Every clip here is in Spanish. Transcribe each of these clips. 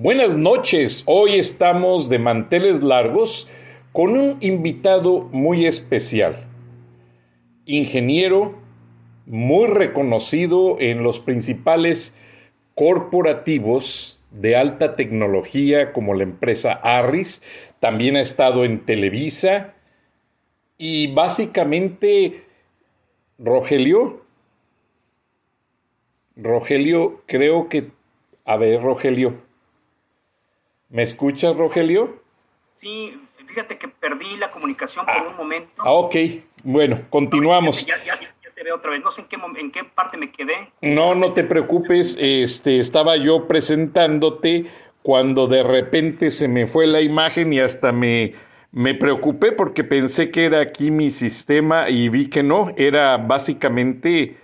Buenas noches, hoy estamos de manteles largos con un invitado muy especial, ingeniero muy reconocido en los principales corporativos de alta tecnología como la empresa Arris, también ha estado en Televisa. Y básicamente Rogelio, Rogelio, creo que, a ver, Rogelio, ¿me escuchas, Rogelio? Sí, fíjate que perdí la comunicación por Ah. un momento. Ah, ok, bueno, continuamos. Ya, ya- ya- ya te veo otra vez. No sé en qué, en qué parte me quedé. No, no te preocupes, este, estaba yo presentándote cuando de repente se me fue la imagen y hasta me, me preocupé porque pensé que era aquí mi sistema y vi que no, era básicamente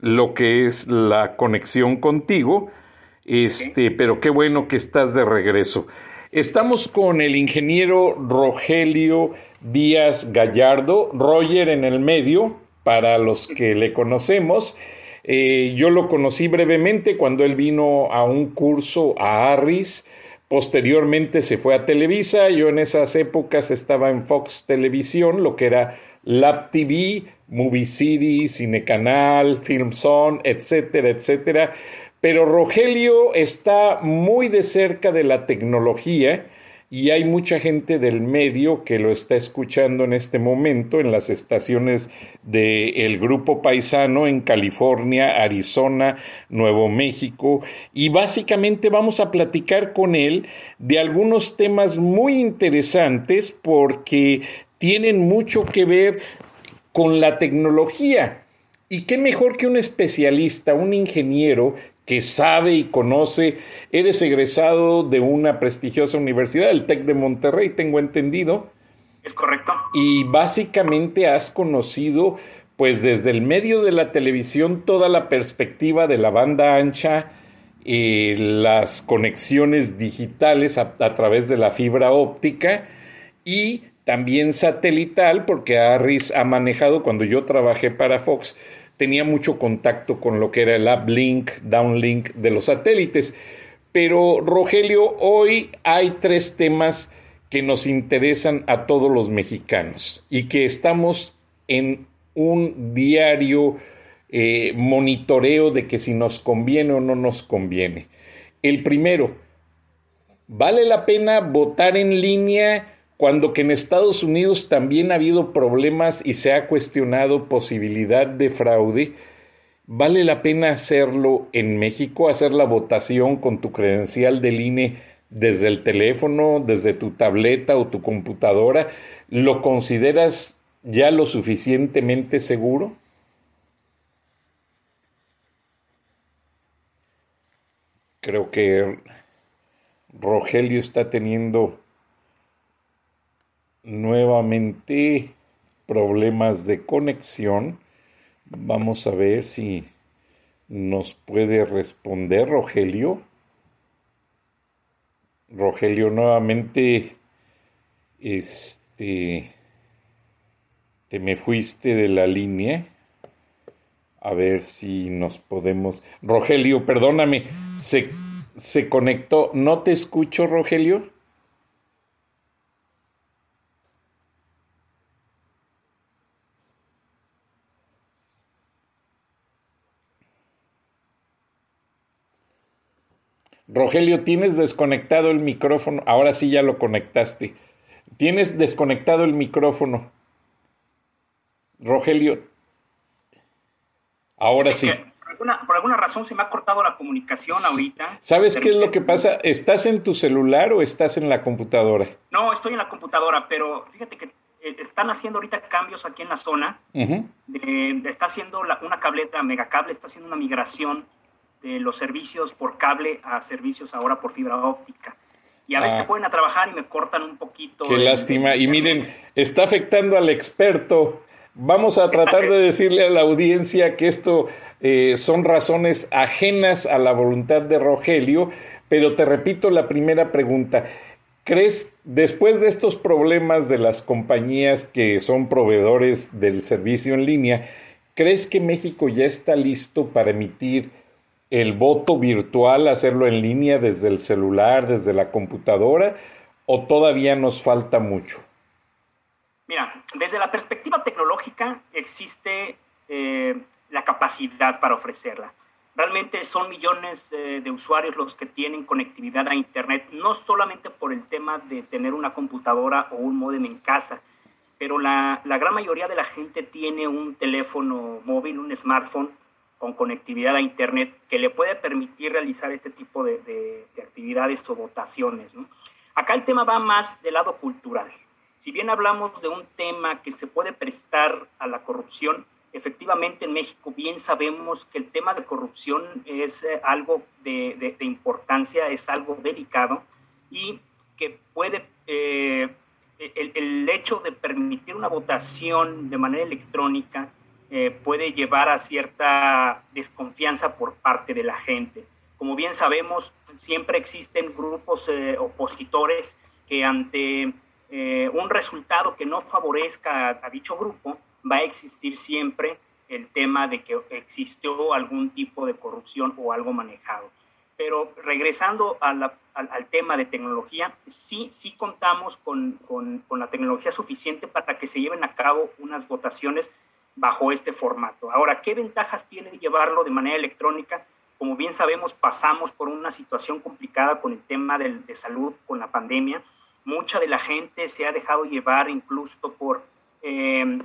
lo que es la conexión contigo, este, pero qué bueno que estás de regreso. Estamos con el ingeniero Rogelio Díaz Gallardo, Roger en el medio, para los que le conocemos. Eh, yo lo conocí brevemente cuando él vino a un curso a Arris. Posteriormente se fue a Televisa. Yo en esas épocas estaba en Fox Televisión, lo que era Lab TV, Movie City, Cinecanal, Film Zone, etcétera, etcétera. Pero Rogelio está muy de cerca de la tecnología y hay mucha gente del medio que lo está escuchando en este momento en las estaciones del Grupo Paisano en California, Arizona, Nuevo México y básicamente vamos a platicar con él de algunos temas muy interesantes porque tienen mucho que ver con la tecnología. Y qué mejor que un especialista, un ingeniero que sabe y conoce. Eres egresado de una prestigiosa universidad, el TEC de Monterrey, tengo entendido, ¿Es correcto? y básicamente has conocido, pues desde el medio de la televisión, toda la perspectiva de la banda ancha, eh, las conexiones digitales a, a través de la fibra óptica y también satelital, porque Harris ha manejado, cuando yo trabajé para Fox, tenía mucho contacto con lo que era el uplink, downlink de los satélites. Pero Rogelio, hoy hay tres temas que nos interesan a todos los mexicanos y que estamos en un diario eh, monitoreo de que si nos conviene o no nos conviene. El primero, ¿vale la pena votar en línea cuando que en Estados Unidos también ha habido problemas y se ha cuestionado posibilidad de fraude? ¿Vale la pena hacerlo en México, hacer la votación con tu credencial del INE desde el teléfono, desde tu tableta o tu computadora? ¿Lo consideras ya lo suficientemente seguro? Creo que Rogelio está teniendo nuevamente problemas de conexión. Vamos a ver si nos puede responder Rogelio. Rogelio, nuevamente, este, te me fuiste de la línea. A ver si nos podemos. Rogelio, perdóname, se, se conectó. ¿No te escucho, Rogelio? Rogelio, tienes desconectado el micrófono. Ahora sí ya lo conectaste. Tienes desconectado el micrófono. Rogelio. Ahora sí. Por alguna, por alguna, razón se me ha cortado la comunicación ahorita. ¿Sabes qué es lo que pasa? ¿Estás en tu celular o estás en la computadora? No, estoy en la computadora, pero fíjate que eh, están haciendo ahorita cambios aquí en la zona. está haciendo una cableta, megacable, está haciendo una migración de los servicios por cable a servicios ahora por fibra óptica. Y a veces se ah. ponen a trabajar y me cortan un poquito. Qué lástima. Y miren, está afectando al experto. Vamos a tratar de decirle a la audiencia que esto eh, son razones ajenas a la voluntad de Rogelio, pero te repito la primera pregunta. ¿Crees, después de estos problemas de las compañías que son proveedores del servicio en línea, ¿crees que México ya está listo para emitir el voto virtual, hacerlo en línea desde el celular, desde la computadora, o todavía nos falta mucho? Mira, desde la perspectiva tecnológica existe eh, la capacidad para ofrecerla. Realmente son millones eh, de usuarios los que tienen conectividad a Internet, no solamente por el tema de tener una computadora o un modem en casa, pero la, la gran mayoría de la gente tiene un teléfono móvil, un smartphone, con conectividad a Internet que le puede permitir realizar este tipo de, actividades o votaciones. Acá el tema va más del lado cultural. Si bien hablamos de un tema que se puede prestar a la corrupción, efectivamente en México bien sabemos que el tema de corrupción es eh, algo de, importancia, es algo delicado y que puede, eh, el, el hecho de permitir una votación de manera electrónica eh, puede llevar a cierta desconfianza por parte de la gente. Como bien sabemos, siempre existen grupos eh, opositores que ante eh, un resultado que no favorezca a, dicho grupo, va a existir siempre el tema de que existió algún tipo de corrupción o algo manejado. Pero regresando al, tema de tecnología, sí, sí contamos con, con, la tecnología suficiente para que se lleven a cabo unas votaciones bajo este formato. Ahora, ¿qué ventajas tiene llevarlo de manera electrónica? Como bien sabemos, pasamos por una situación complicada con el tema de, salud, con la pandemia. Mucha de la gente se ha dejado llevar incluso por em,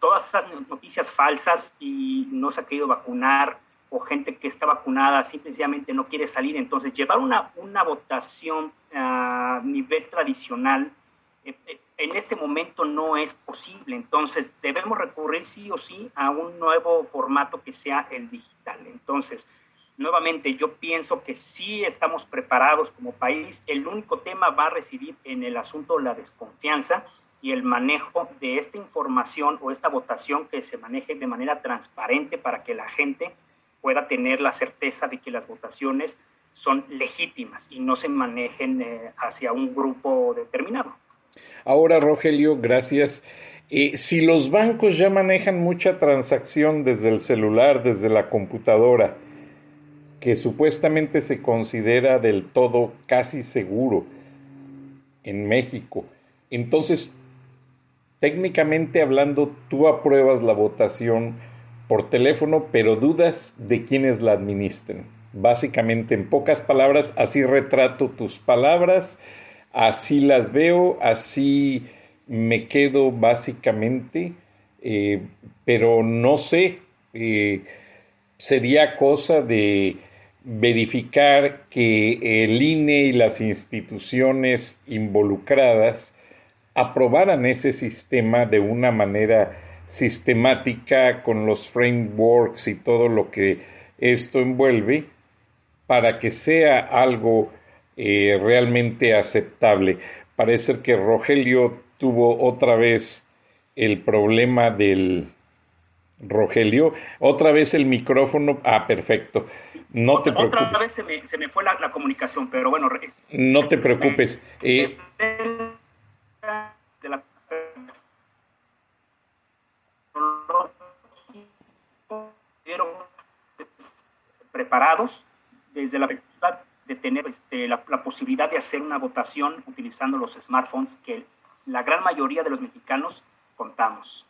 todas esas noticias falsas y no se ha querido vacunar o gente que está vacunada simplemente no quiere salir. Entonces, llevar una, una votación a nivel tradicional eh, eh, en este momento no es posible. Entonces, debemos recurrir sí o sí a un nuevo formato que sea el digital. Entonces, nuevamente, yo pienso que sí estamos preparados como país. El único tema va a residir en el asunto de la desconfianza y el manejo de esta información o esta votación que se maneje de manera transparente para que la gente pueda tener la certeza de que las votaciones son legítimas y no se manejen eh, hacia un grupo determinado. Ahora, Rogelio, gracias. Si los bancos ya manejan mucha transacción desde el celular, desde la computadora, que supuestamente se considera del todo casi seguro en México, entonces, técnicamente hablando, tú apruebas la votación por teléfono, pero dudas de quienes la administren. Básicamente, en pocas palabras, así retrato tus palabras así las veo, así me quedo básicamente, eh, pero no sé, eh, sería cosa de verificar que el INE y las instituciones involucradas aprobaran ese sistema de una manera sistemática con los frameworks y todo lo que esto envuelve para que sea algo eh, realmente aceptable. Parece que Rogelio tuvo otra vez el problema del Rogelio, otra vez el micrófono. Ah, perfecto. No te preocupes. Otra vez se me, fue la, comunicación, pero bueno. No te preocupes. Eh, preparados desde la de tener este, la, posibilidad de hacer una votación utilizando los smartphones que la gran mayoría de los mexicanos contamos.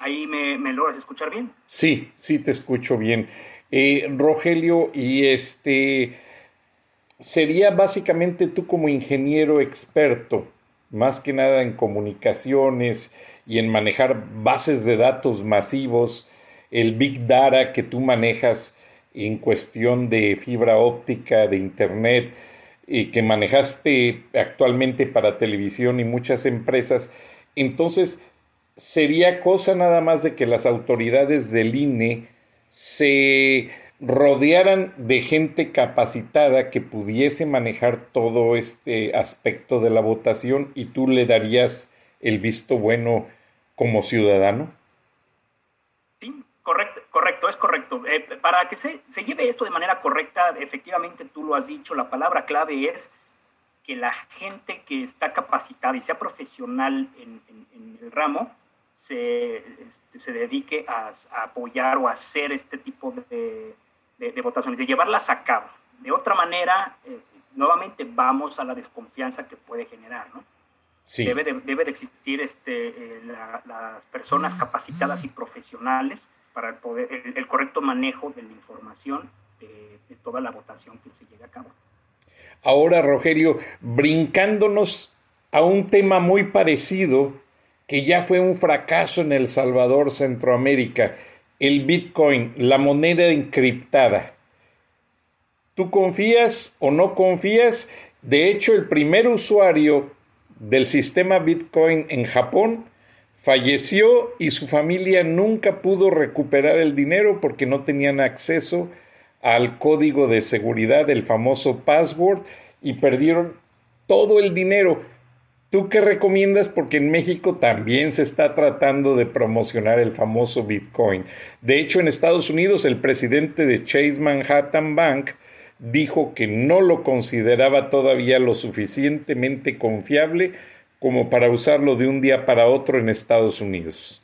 ¿Ahí me, logras escuchar bien? Sí, sí te escucho bien. Eh, Rogelio, y este sería básicamente tú como ingeniero experto, más que nada en comunicaciones y en manejar bases de datos masivos, el Big Data que tú manejas en cuestión de fibra óptica, de Internet, y que manejaste actualmente para televisión y muchas empresas, entonces sería cosa nada más de que las autoridades del INE se rodearan de gente capacitada que pudiese manejar todo este aspecto de la votación y tú le darías el visto bueno como ciudadano? Correcto, es correcto. Eh, para que se, se, lleve esto de manera correcta, efectivamente tú lo has dicho, la palabra clave es que la gente que está capacitada y sea profesional en, el ramo se, este, se dedique a, apoyar o a hacer este tipo de, de, votaciones, de llevarlas a cabo. De otra manera, eh, nuevamente vamos a la desconfianza que puede generar, ¿no? Sí. Debe, de, debe de existir este, eh, las personas capacitadas y profesionales para el, poder, el, correcto manejo de la información de, toda la votación que se lleve a cabo. Ahora, Rogelio, brincándonos a un tema muy parecido que ya fue un fracaso en El Salvador, Centroamérica, el Bitcoin, la moneda encriptada. ¿Tú confías o no confías? De hecho, el primer usuario del sistema Bitcoin en Japón falleció y su familia nunca pudo recuperar el dinero porque no tenían acceso al código de seguridad, el famoso password, y perdieron todo el dinero. ¿Tú qué recomiendas? Porque en México también se está tratando de promocionar el famoso Bitcoin. De hecho, en Estados Unidos el presidente de Chase Manhattan Bank dijo que no lo consideraba todavía lo suficientemente confiable como para usarlo de un día para otro en Estados Unidos.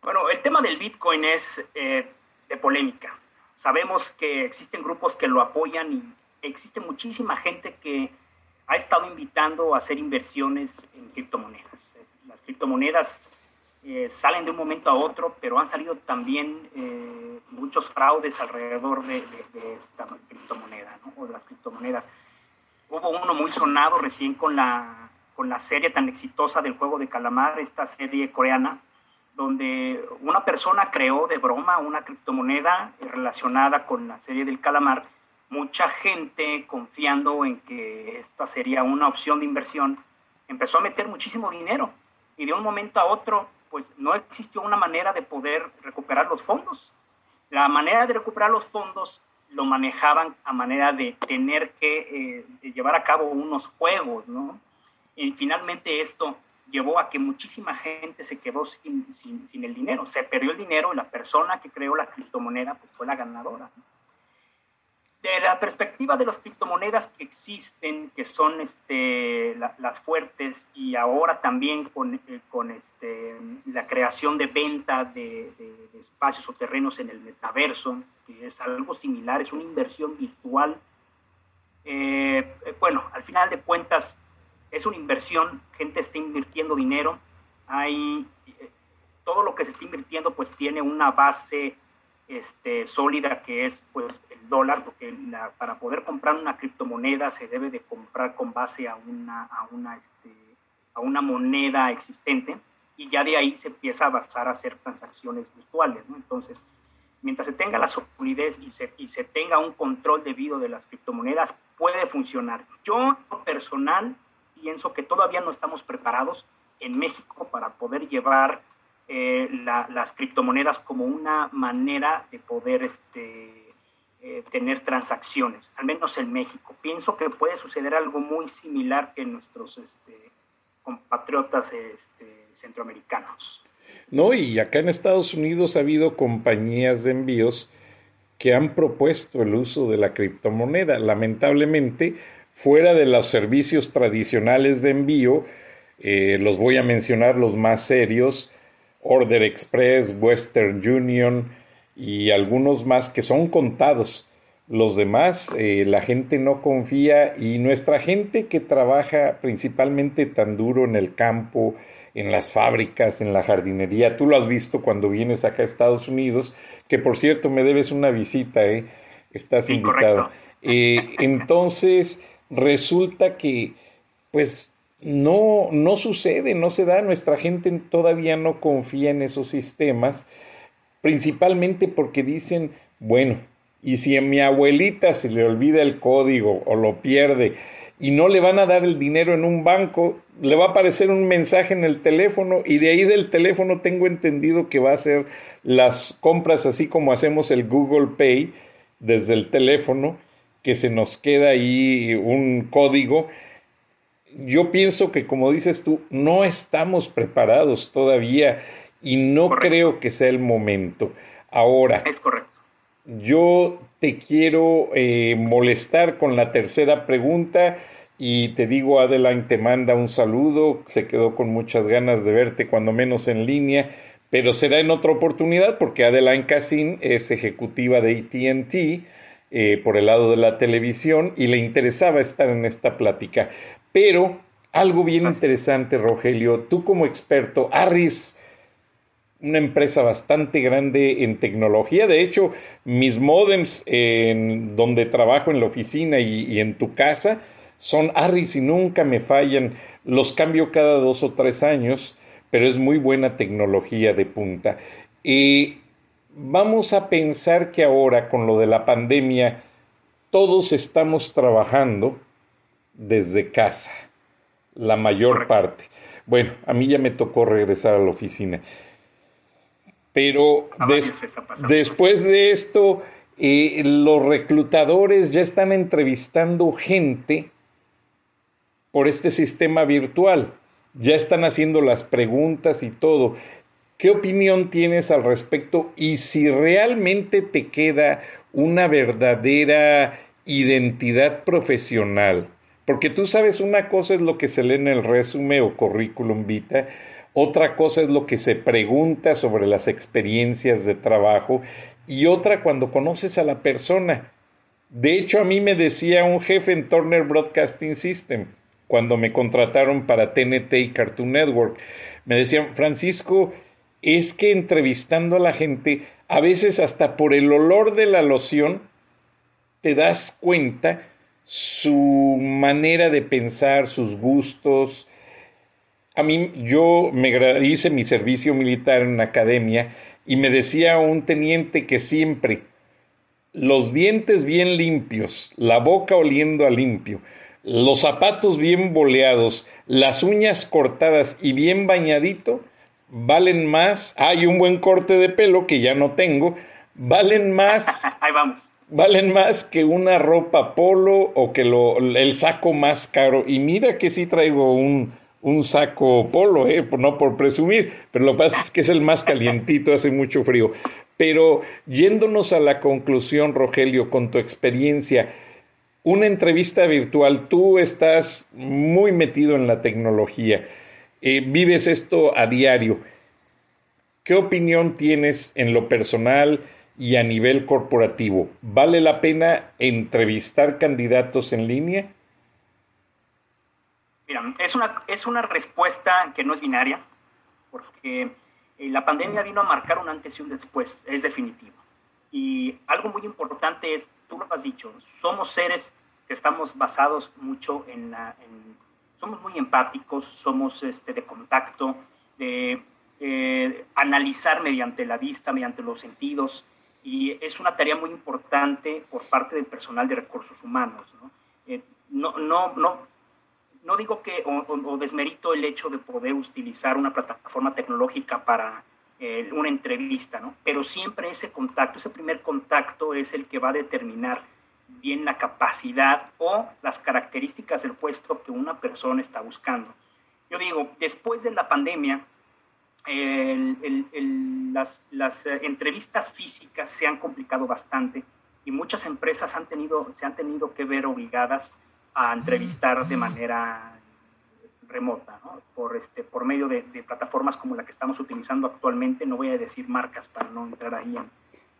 Bueno, el tema del Bitcoin es eh, de polémica. Sabemos que existen grupos que lo apoyan y existe muchísima gente que ha estado invitando a hacer inversiones en criptomonedas. Las criptomonedas eh, salen de un momento a otro, pero han salido también eh, muchos fraudes alrededor de, esta criptomoneda, ¿no? o de las criptomonedas. Hubo uno muy sonado recién con la, con la serie tan exitosa del juego de calamar, esta serie coreana, donde una persona creó de broma una criptomoneda relacionada con la serie del calamar mucha gente confiando en que esta sería una opción de inversión, empezó a meter muchísimo dinero y de un momento a otro, pues no existió una manera de poder recuperar los fondos. La manera de recuperar los fondos lo manejaban a manera de tener que eh, llevar a cabo unos juegos, ¿no? Y finalmente esto llevó a que muchísima gente se quedó sin, sin, el dinero, se perdió el dinero y la persona que creó la criptomoneda pues, fue la ganadora. de la perspectiva de las criptomonedas que existen, que son este, las fuertes, y ahora también con, eh, con este, la creación de venta de, espacios o terrenos en el metaverso, que es algo similar, es una inversión virtual. Eh, eh, bueno, al final de cuentas, es una inversión, gente está invirtiendo dinero, hay, todo lo que se está invirtiendo pues tiene una base este, sólida que es pues el dólar, porque para poder comprar una criptomoneda se debe de comprar con base a una, a una, este, a una moneda existente y ya de ahí se empieza a basar a hacer transacciones virtuales. Entonces, mientras se tenga la solidez y se, y se tenga un control debido de las criptomonedas, puede funcionar. Yo personal pienso que todavía no estamos preparados en México para poder llevar eh, las criptomonedas como una manera de poder este, eh, tener transacciones, al menos en México. Pienso que puede suceder algo muy similar que nuestros este, compatriotas este, centroamericanos. No, y acá en Estados Unidos ha habido compañías de envíos que han propuesto el uso de la criptomoneda. Lamentablemente, fuera de los servicios tradicionales de envío, eh, los voy a mencionar los más serios, Order Express, Western Union y algunos más que son contados. Los demás, eh, la gente no confía y nuestra gente que trabaja principalmente tan duro en el campo, en las fábricas, en la jardinería, tú lo has visto cuando vienes acá a Estados Unidos, que por cierto me debes una visita, ¿eh? estás invitado. Eh, entonces, resulta que, pues, no, no sucede, no se da, nuestra gente todavía no confía en esos sistemas, principalmente porque dicen, bueno, y si a mi abuelita se le olvida el código o lo pierde y no le van a dar el dinero en un banco, le va a aparecer un mensaje en el teléfono y de ahí del teléfono tengo entendido que va a hacer las compras así como hacemos el Google Pay desde el teléfono, que se nos queda ahí un código yo pienso que, como dices tú, no estamos preparados todavía y no creo que sea el momento. Ahora, es correcto. Yo te quiero eh, molestar con la tercera pregunta y te digo, Adeline te manda un saludo, se quedó con muchas ganas de verte, cuando menos en línea, pero será en otra oportunidad porque Adeline Cassin es ejecutiva de ATT. Eh, por el lado de la televisión y le interesaba estar en esta plática. Pero algo bien interesante, Rogelio, tú como experto, Arris, una empresa bastante grande en tecnología, de hecho, mis modems en donde trabajo en la oficina y, en tu casa son Arris y nunca me fallan, los cambio cada dos o tres años, pero es muy buena tecnología de punta. Y vamos a pensar que ahora con lo de la pandemia, todos estamos trabajando desde casa, la mayor parte. Bueno, a mí ya me tocó regresar a la oficina. Pero después de esto, eh, los reclutadores ya están entrevistando gente por este sistema virtual. Ya están haciendo las preguntas y todo. ¿Qué opinión tienes al respecto? Y si realmente te queda una verdadera identidad profesional porque tú sabes, una cosa es lo que se lee en el resumen o currículum vita, otra cosa es lo que se pregunta sobre las experiencias de trabajo y otra cuando conoces a la persona. De hecho, a mí me decía un jefe en Turner Broadcasting System, cuando me contrataron para TNT y Cartoon Network, me decían, Francisco, es que entrevistando a la gente, a veces hasta por el olor de la loción, te das cuenta su manera de pensar, sus gustos. A mí, yo me hice mi servicio militar en una academia y me decía un teniente que siempre los dientes bien limpios, la boca oliendo a limpio, los zapatos bien boleados, las uñas cortadas y bien bañadito, valen más. Hay un buen corte de pelo que ya no tengo, valen más. Ahí vamos valen más que una ropa polo o que lo, el saco más caro. Y mira que sí traigo un, un saco polo, eh, no por presumir, pero lo que pasa es que es el más calientito, hace mucho frío. Pero yéndonos a la conclusión, Rogelio, con tu experiencia, una entrevista virtual, tú estás muy metido en la tecnología, vives esto a diario. ¿Qué opinión tienes en lo personal? y a nivel corporativo, ¿vale la pena entrevistar candidatos en línea? Mira, es una, es una respuesta que no es binaria, porque eh, la pandemia vino a marcar un antes y un después, es definitivo. Y algo muy importante es, tú lo has dicho, somos seres que estamos basados mucho en la... somos muy empáticos, somos este, de contacto, de eh, analizar mediante la vista, mediante los sentidos, y es una tarea muy importante por parte del personal de recursos humanos. No, eh, no, no, no, digo que o, desmerito el hecho de poder utilizar una plataforma tecnológica para eh, una entrevista, ¿no? pero siempre ese contacto, ese primer contacto es el que va a determinar bien la capacidad o las características del puesto que una persona está buscando. Yo digo, después de la pandemia, las, eh, entrevistas físicas se han complicado bastante y muchas empresas han tenido, se han tenido que ver obligadas a entrevistar de manera remota, por, este, por medio de, plataformas como la que estamos utilizando actualmente. No voy a decir marcas para no entrar ahí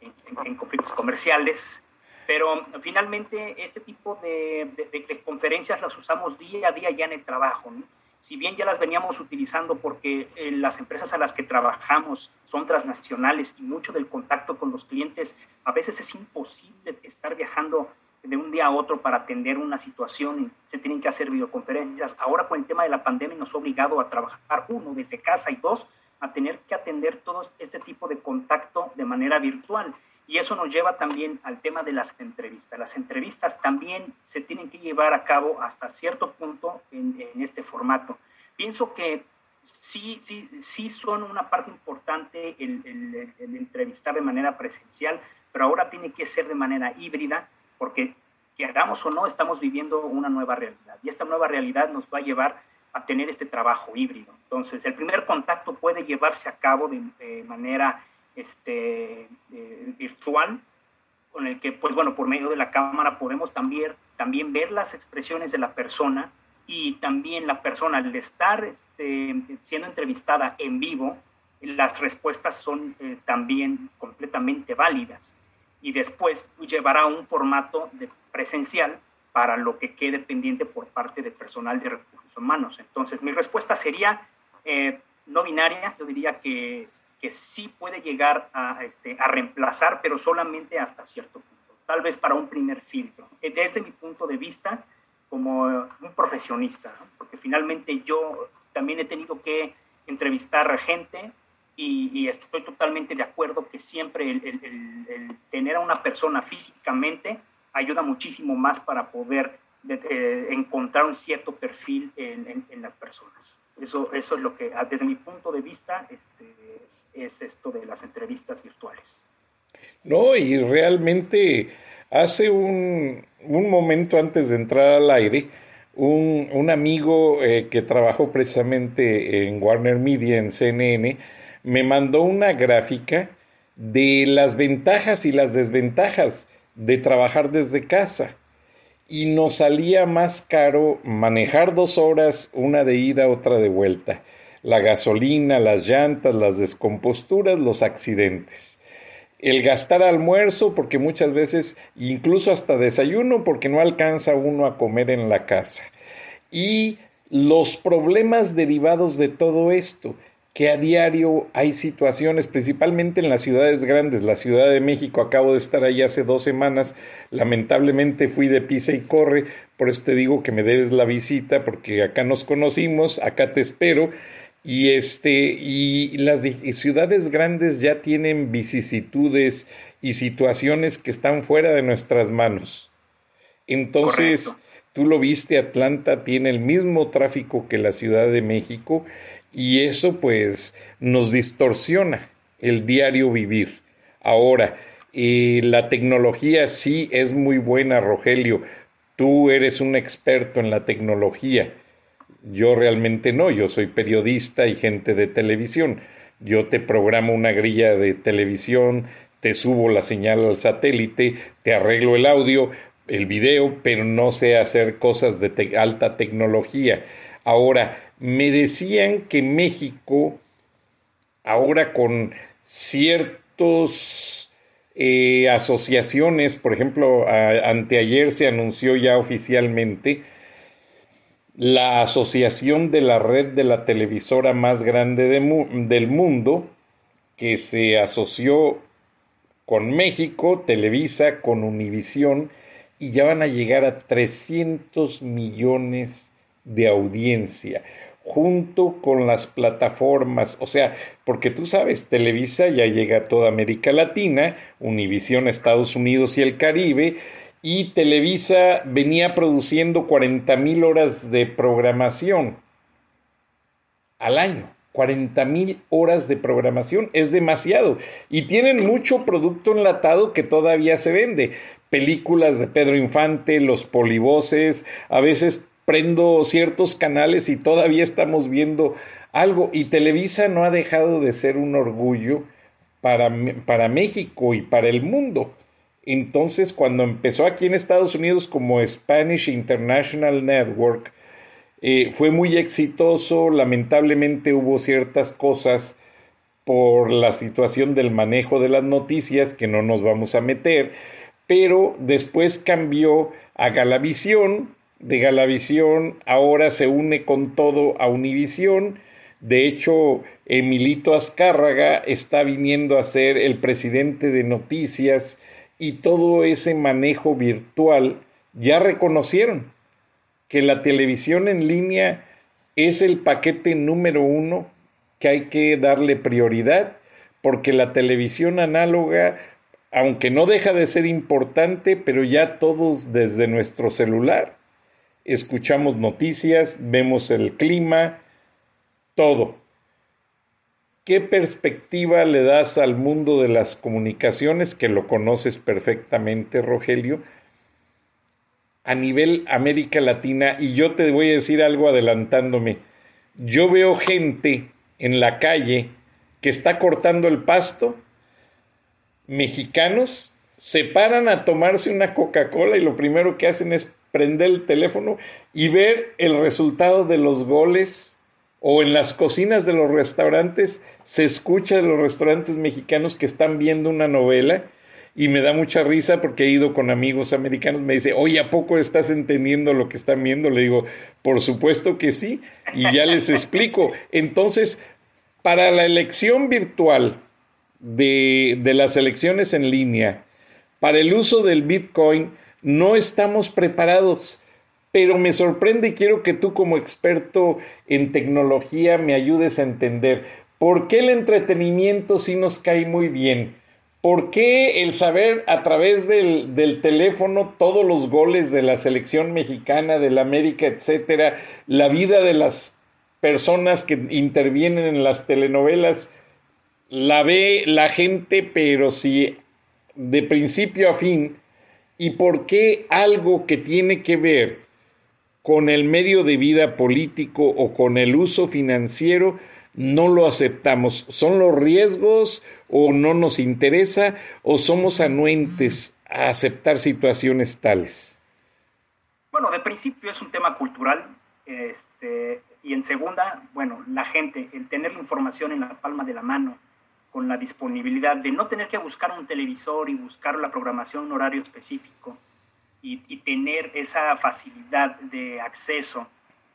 en, conflictos comerciales, pero finalmente este tipo de, de, conferencias las usamos día a día ya en el trabajo. ¿no? si bien ya las veníamos utilizando porque eh, las empresas a las que trabajamos son transnacionales y mucho del contacto con los clientes, a veces es imposible estar viajando de un día a otro para atender una situación, se tienen que hacer videoconferencias. Ahora con el tema de la pandemia nos ha obligado a trabajar, uno, desde casa y dos, a tener que atender todo este tipo de contacto de manera virtual. Y eso nos lleva también al tema de las entrevistas. Las entrevistas también se tienen que llevar a cabo hasta cierto punto en, este formato. Pienso que sí, sí, sí son una parte importante el, el, entrevistar de manera presencial, pero ahora tiene que ser de manera híbrida, porque que hagamos o no, estamos viviendo una nueva realidad. Y esta nueva realidad nos va a llevar a tener este trabajo híbrido. Entonces, el primer contacto puede llevarse a cabo de, manera este, eh, virtual, con el que, pues bueno, por medio de la cámara podemos también, también ver las expresiones de la persona y también la persona, al estar este, siendo entrevistada en vivo, las respuestas son eh, también completamente válidas. Y después llevará un formato de presencial para lo que quede pendiente por parte del personal de recursos humanos. Entonces, mi respuesta sería eh, no binaria, yo diría que, que sí puede llegar a, este, a reemplazar, pero solamente hasta cierto punto, tal vez para un primer filtro. Eh, desde mi punto de vista, como un profesionista, porque finalmente yo también he tenido que entrevistar a gente y, estoy totalmente de acuerdo que siempre el, el tener a una persona físicamente ayuda muchísimo más para poder encontrar un cierto perfil en, las personas. Eso, eso es lo que, desde mi punto de vista, este, es esto de las entrevistas virtuales. No, y realmente hace un, momento antes de entrar al aire, un, amigo eh, que trabajó precisamente en Warner Media, en CNN, me mandó una gráfica de las ventajas y las desventajas de trabajar desde casa y nos salía más caro manejar dos horas, una de ida, otra de vuelta. La gasolina, las llantas, las descomposturas, los accidentes. El gastar almuerzo, porque muchas veces, incluso hasta desayuno, porque no alcanza uno a comer en la casa. Y los problemas derivados de todo esto que a diario hay situaciones, principalmente en las ciudades grandes, la Ciudad de México, acabo de estar ahí hace dos semanas, lamentablemente fui de pisa y corre, por eso te digo que me debes la visita, porque acá nos conocimos, acá te espero, y este, y las ciudades grandes ya tienen vicisitudes y situaciones que están fuera de nuestras manos. Entonces, tú lo viste, Atlanta tiene el mismo tráfico que la Ciudad de México, y eso pues nos distorsiona el diario vivir. Ahora, eh, la tecnología sí es muy buena, Rogelio. Tú eres un experto en la tecnología. Yo realmente no, yo soy periodista y gente de televisión. Yo te programo una grilla de televisión, te subo la señal al satélite, te arreglo el audio, el video, pero no sé hacer cosas de alta tecnología. Ahora, me decían que México, ahora con ciertas eh, asociaciones, por ejemplo, anteayer se anunció ya oficialmente la asociación de la red de la televisora más grande del mundo, que se asoció con México, Televisa, con Univisión, y ya van a llegar a 300 millones de audiencia junto con las plataformas, o sea, porque tú sabes, Televisa ya llega a toda América Latina, Univisión Estados Unidos y el Caribe, y Televisa venía produciendo 40 mil horas de programación al año. 40 mil horas de programación es demasiado y tienen mucho producto enlatado que todavía se vende. Películas de Pedro Infante, los polivoces, a veces prendo ciertos canales y todavía estamos viendo algo. Y Televisa no ha dejado de ser un orgullo para, para México y para el mundo. Entonces, cuando empezó aquí en Estados Unidos como Spanish International Network, eh, fue muy exitoso. Lamentablemente hubo ciertas cosas por la situación del manejo de las noticias que no nos vamos a meter, pero después cambió a Galavisión, de Galavisión ahora se une con todo a Univisión. De hecho, Emilito Azcárraga está viniendo a ser el presidente de noticias y todo ese manejo virtual ya reconocieron que la televisión en línea es el paquete número uno que hay que darle prioridad porque la televisión análoga, aunque no deja de ser importante, pero ya todos desde nuestro celular escuchamos noticias, vemos el clima, todo. ¿Qué perspectiva le das al mundo de las comunicaciones, que lo conoces perfectamente, Rogelio, a nivel América Latina? Y yo te voy a decir algo adelantándome. Yo veo gente en la calle que está cortando el pasto, mexicanos, se paran a tomarse una Coca-Cola y lo primero que hacen es prender el teléfono y ver el resultado de los goles o en las cocinas de los restaurantes se escucha de los restaurantes mexicanos que están viendo una novela y me da mucha risa porque he ido con amigos americanos, me dice, oye, ¿a poco estás entendiendo lo que están viendo? Le digo, por supuesto que sí, y ya les explico. Entonces, para la elección virtual de, de las elecciones en línea, para el uso del Bitcoin, no estamos preparados pero me sorprende y quiero que tú como experto en tecnología me ayudes a entender por qué el entretenimiento sí nos cae muy bien. ¿Por qué el saber a través del, teléfono todos los goles de la selección mexicana, del América, etcétera, la vida de las personas que intervienen en las telenovelas, la ve la gente, pero si de principio a fin, y por qué algo que tiene que ver con el medio de vida político o con el uso financiero, no lo aceptamos. ¿Son los riesgos o no nos interesa o somos anuentes a aceptar situaciones tales? Bueno, de principio es un tema cultural este, y en segunda, bueno, la gente, el tener la información en la palma de la mano, con la disponibilidad de no tener que buscar un televisor y buscar la programación en horario específico, y, tener esa facilidad de acceso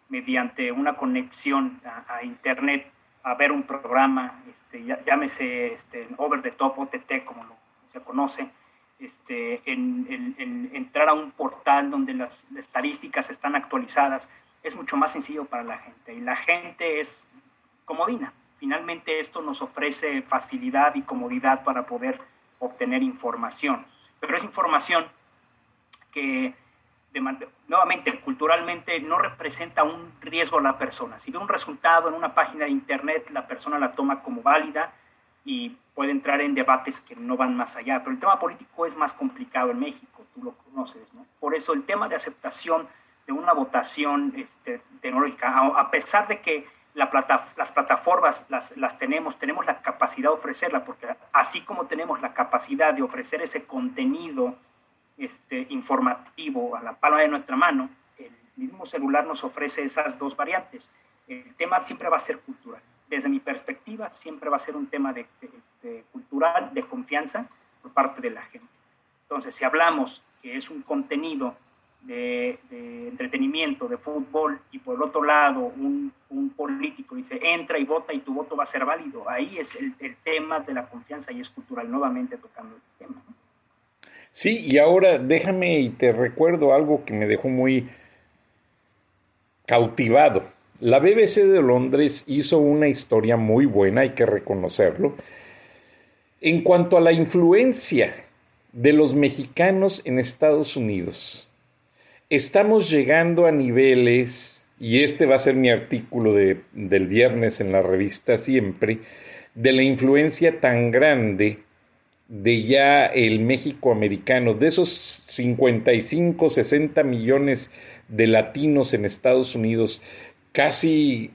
mediante una conexión a, Internet a ver un programa, este, llámese este, over the top, OTT, como lo, se conoce, este, en, entrar a un portal donde las estadísticas están actualizadas, es mucho más sencillo para la gente. Y la gente es comodina. Finalmente esto nos ofrece facilidad y comodidad para poder obtener información. Pero es información que nuevamente culturalmente no representa un riesgo a la persona. Si ve un resultado en una página de internet, la persona la toma como válida y puede entrar en debates que no van más allá. Pero el tema político es más complicado en México, tú lo conoces, ¿no? Por eso el tema de aceptación de una votación este, tecnológica, a, pesar de que la las plataformas las, las tenemos, tenemos la capacidad de ofrecerla, porque así como tenemos la capacidad de ofrecer ese contenido este, informativo a la palma de nuestra mano, el mismo celular nos ofrece esas dos variantes. El tema siempre va a ser cultural. Desde mi perspectiva, siempre va a ser un tema de, este, cultural, de confianza por parte de la gente. Entonces, si hablamos que es un contenido de, entretenimiento, de fútbol, y por el otro lado un, político dice, entra y vota y tu voto va a ser válido, ahí es el, el tema de la confianza y es cultural, nuevamente tocando el tema. Sí, y ahora déjame y te recuerdo algo que me dejó muy cautivado. La BBC de Londres hizo una historia muy buena, hay que reconocerlo, en cuanto a la influencia de los mexicanos en Estados Unidos. Estamos llegando a niveles, y este va a ser mi artículo de, del viernes en la revista Siempre, de la influencia tan grande de ya el México americano, de esos 55, 60 millones de latinos en Estados Unidos, casi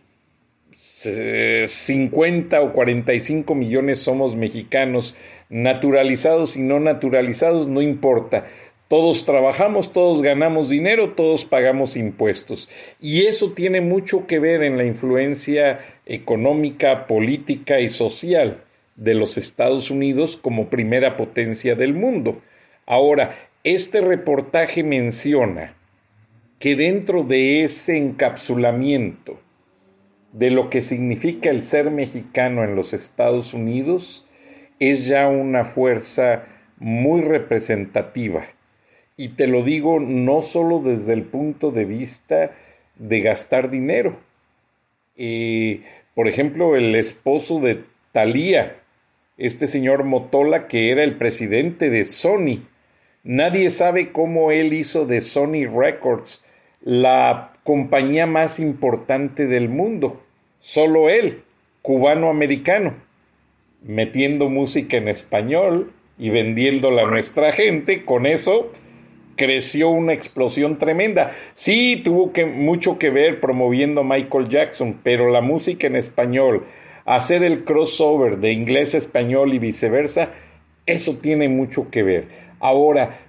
50 o 45 millones somos mexicanos, naturalizados y no naturalizados, no importa. Todos trabajamos, todos ganamos dinero, todos pagamos impuestos. Y eso tiene mucho que ver en la influencia económica, política y social de los Estados Unidos como primera potencia del mundo. Ahora, este reportaje menciona que dentro de ese encapsulamiento de lo que significa el ser mexicano en los Estados Unidos, es ya una fuerza muy representativa. Y te lo digo no solo desde el punto de vista de gastar dinero. Eh, por ejemplo, el esposo de Thalía, este señor Motola, que era el presidente de Sony. Nadie sabe cómo él hizo de Sony Records la compañía más importante del mundo. Solo él, cubano-americano, metiendo música en español y vendiéndola a nuestra gente. Con eso creció una explosión tremenda. Sí, tuvo que, mucho que ver promoviendo Michael Jackson, pero la música en español, hacer el crossover de inglés a español y viceversa, eso tiene mucho que ver. Ahora,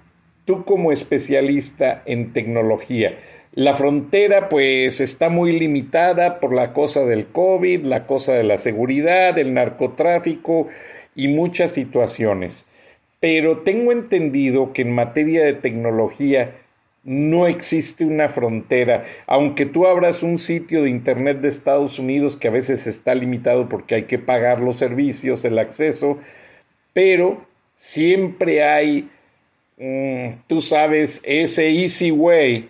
tú como especialista en tecnología, la frontera pues está muy limitada por la cosa del COVID, la cosa de la seguridad, el narcotráfico y muchas situaciones pero tengo entendido que en materia de tecnología no existe una frontera, aunque tú abras un sitio de Internet de Estados Unidos que a veces está limitado porque hay que pagar los servicios, el acceso, pero siempre hay, mm, tú sabes, ese easy way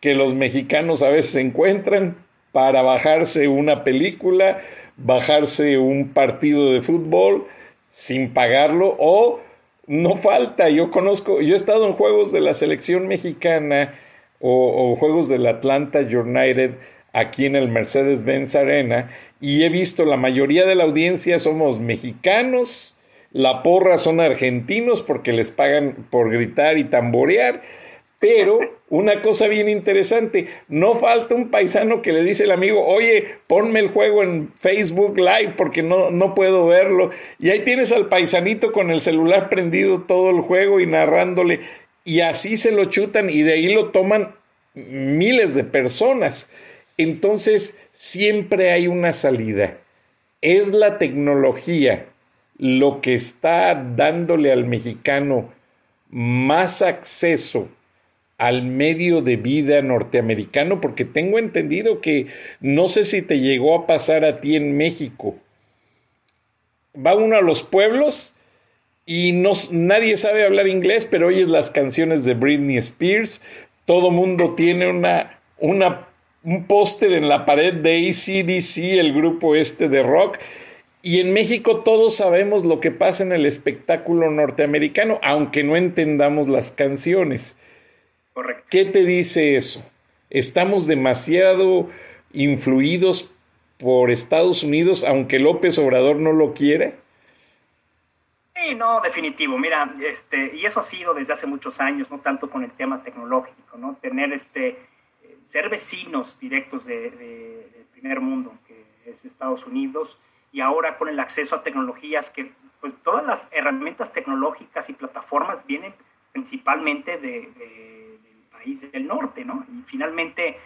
que los mexicanos a veces encuentran para bajarse una película, bajarse un partido de fútbol sin pagarlo o no falta, yo conozco, yo he estado en juegos de la selección mexicana o, juegos del Atlanta United aquí en el Mercedes-Benz Arena y he visto la mayoría de la audiencia somos mexicanos, la porra son argentinos porque les pagan por gritar y tamborear pero una cosa bien interesante, no falta un paisano que le dice al amigo, oye, ponme el juego en Facebook Live porque no, no puedo verlo. Y ahí tienes al paisanito con el celular prendido todo el juego y narrándole. Y así se lo chutan y de ahí lo toman miles de personas. Entonces, siempre hay una salida. Es la tecnología lo que está dándole al mexicano más acceso al medio de vida norteamericano, porque tengo entendido que no sé si te llegó a pasar a ti en México. Va uno a los pueblos y no, nadie sabe hablar inglés, pero oyes las canciones de Britney Spears, todo mundo tiene una, una, un póster en la pared de ACDC, el grupo este de rock, y en México todos sabemos lo que pasa en el espectáculo norteamericano, aunque no entendamos las canciones. ¿Qué te dice eso? ¿Estamos demasiado influidos por Estados Unidos, aunque López Obrador no lo quiere? Sí, no, definitivo. Mira, este, y eso ha sido desde hace muchos años, no tanto con el tema tecnológico, ¿no? Tener este, ser vecinos directos de, del primer mundo, que es Estados Unidos, y ahora con el acceso a tecnologías que, pues todas las herramientas tecnológicas y plataformas vienen principalmente de país del norte, ¿no? Y finalmente,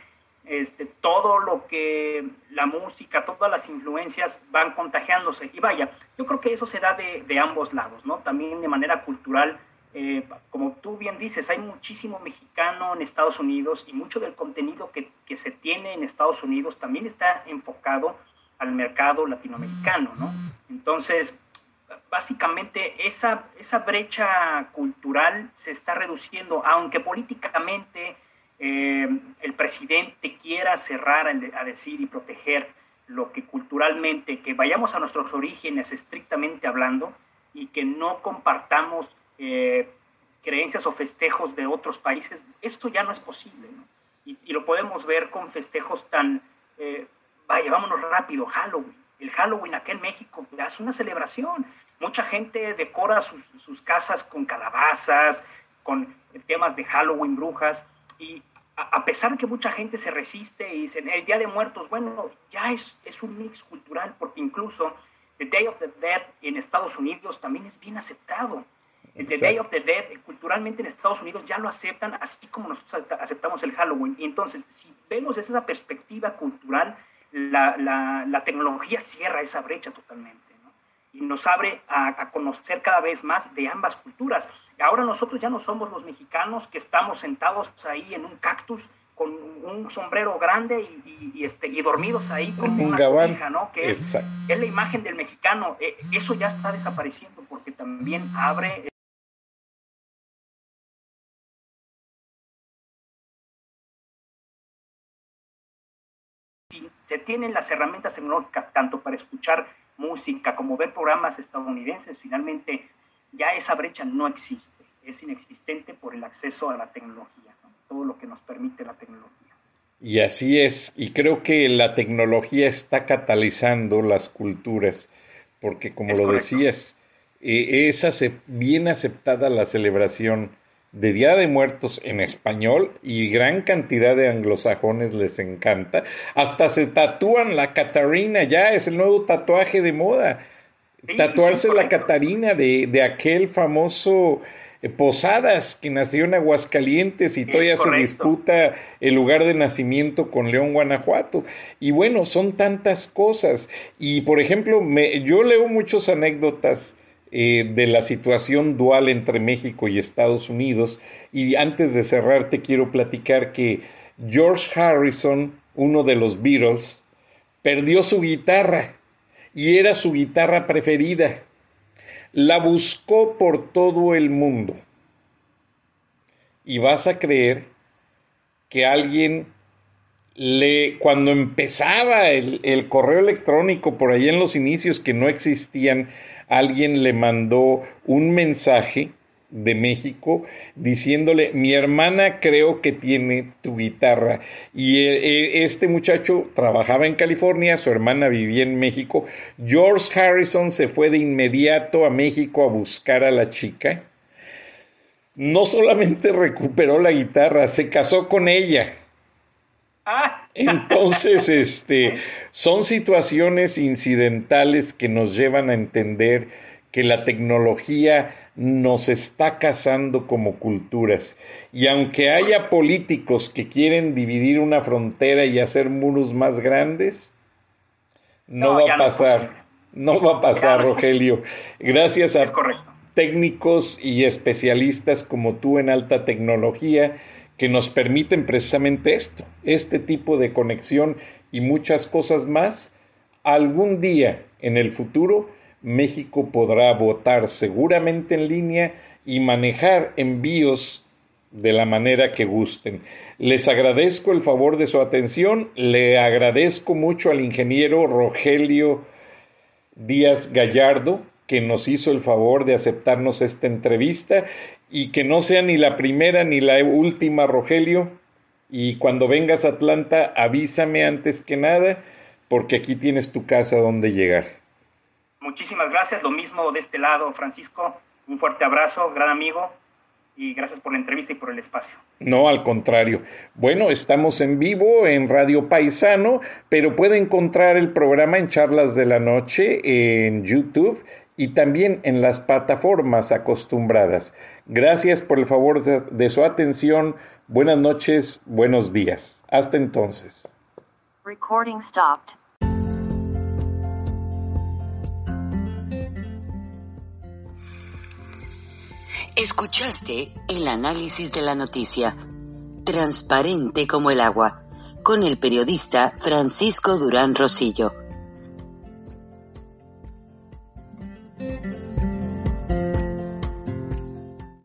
este, todo lo que la música, todas las influencias van contagiándose. Y vaya, yo creo que eso se da de, de ambos lados, ¿no? También de manera cultural, eh, como tú bien dices, hay muchísimo mexicano en Estados Unidos y mucho del contenido que, que se tiene en Estados Unidos también está enfocado al mercado latinoamericano, ¿no? Entonces, básicamente esa, esa brecha cultural se está reduciendo, aunque políticamente eh, el presidente quiera cerrar a decir y proteger lo que culturalmente, que vayamos a nuestros orígenes estrictamente hablando y que no compartamos eh, creencias o festejos de otros países, esto ya no es posible. Y, lo podemos ver con festejos tan, eh, vaya, vámonos rápido, Halloween. El Halloween aquí en México es una celebración. Mucha gente decora sus, casas con calabazas, con temas de Halloween, brujas, y a, pesar de que mucha gente se resiste y dice, el Día de Muertos, bueno, ya es, es un mix cultural, porque incluso el Day of the Dead en Estados Unidos también es bien aceptado. El Day of the Dead, eh, culturalmente en Estados Unidos ya lo aceptan, así como nosotros aceptamos el Halloween. Y entonces, si vemos desde esa perspectiva cultural, la, la, la tecnología cierra esa brecha totalmente y nos abre a, conocer cada vez más de ambas culturas. Ahora nosotros ya no somos los mexicanos que estamos sentados ahí en un cactus con un sombrero grande y, este, y dormidos ahí con un una cobija, ¿no? Que es, es, la imagen del mexicano. E, eso ya está desapareciendo porque también abre si se tienen las herramientas tecnológicas tanto para escuchar música como ver programas estadounidenses, finalmente ya esa brecha no existe, es inexistente por el acceso a la tecnología, todo lo que nos permite la tecnología. Y así es, y creo que la tecnología está catalizando las culturas, porque como lo decías, eh, es bien aceptada la celebración de Día de Muertos en español y gran cantidad de anglosajones les encanta. Hasta se tatúan la Catarina, ya es el nuevo tatuaje de moda. Tatuarse la Catarina de, de aquel famoso eh, Posadas que nació en Aguascalientes y todavía se disputa el lugar de nacimiento con León, Guanajuato. Y bueno, son tantas cosas. Y por ejemplo, me, yo leo muchas anécdotas eh, de la situación dual entre México y Estados Unidos. Y antes de cerrar, te quiero platicar que George Harrison, uno de los Beatles, perdió su guitarra y era su guitarra preferida. La buscó por todo el mundo. Y vas a creer que alguien cuando empezaba el, el correo electrónico por ahí en los inicios que no existían, alguien le mandó un mensaje de México diciéndole, mi hermana creo que tiene tu guitarra. Y eh, eh, este muchacho trabajaba en California, su hermana vivía en México. George Harrison se fue de inmediato a México a buscar a la chica. No solamente recuperó la guitarra, se casó con ella. Entonces, este, son situaciones incidentales que nos llevan a entender que la tecnología nos está casando como culturas. Y aunque haya políticos que quieren dividir una frontera y hacer muros más grandes, no, va a pasar. No, va a pasar, Rogelio. Gracias a técnicos y especialistas como tú en alta tecnología que nos permiten precisamente esto, este tipo de conexión y muchas cosas más, algún día en el futuro México podrá votar seguramente en línea y manejar envíos de la manera que gusten. Les agradezco el favor de su atención, le agradezco mucho al ingeniero Rogelio Díaz Gallardo, que nos hizo el favor de aceptarnos esta entrevista y que no sea ni la primera ni la última, Rogelio. Y cuando vengas a Atlanta, avísame antes que nada, porque aquí tienes tu casa donde llegar. Muchísimas gracias, lo mismo de este lado, Francisco. Un fuerte abrazo, gran amigo, y gracias por la entrevista y por el espacio. No, al contrario. Bueno, estamos en vivo en Radio Paisano, pero puede encontrar el programa en Charlas de la Noche en YouTube y también en las plataformas acostumbradas. Gracias por el favor de, su atención. Buenas noches, buenos días. Hasta entonces. Recording stopped. Escuchaste el análisis de la noticia, transparente como el agua, con el periodista Francisco Durán Rosillo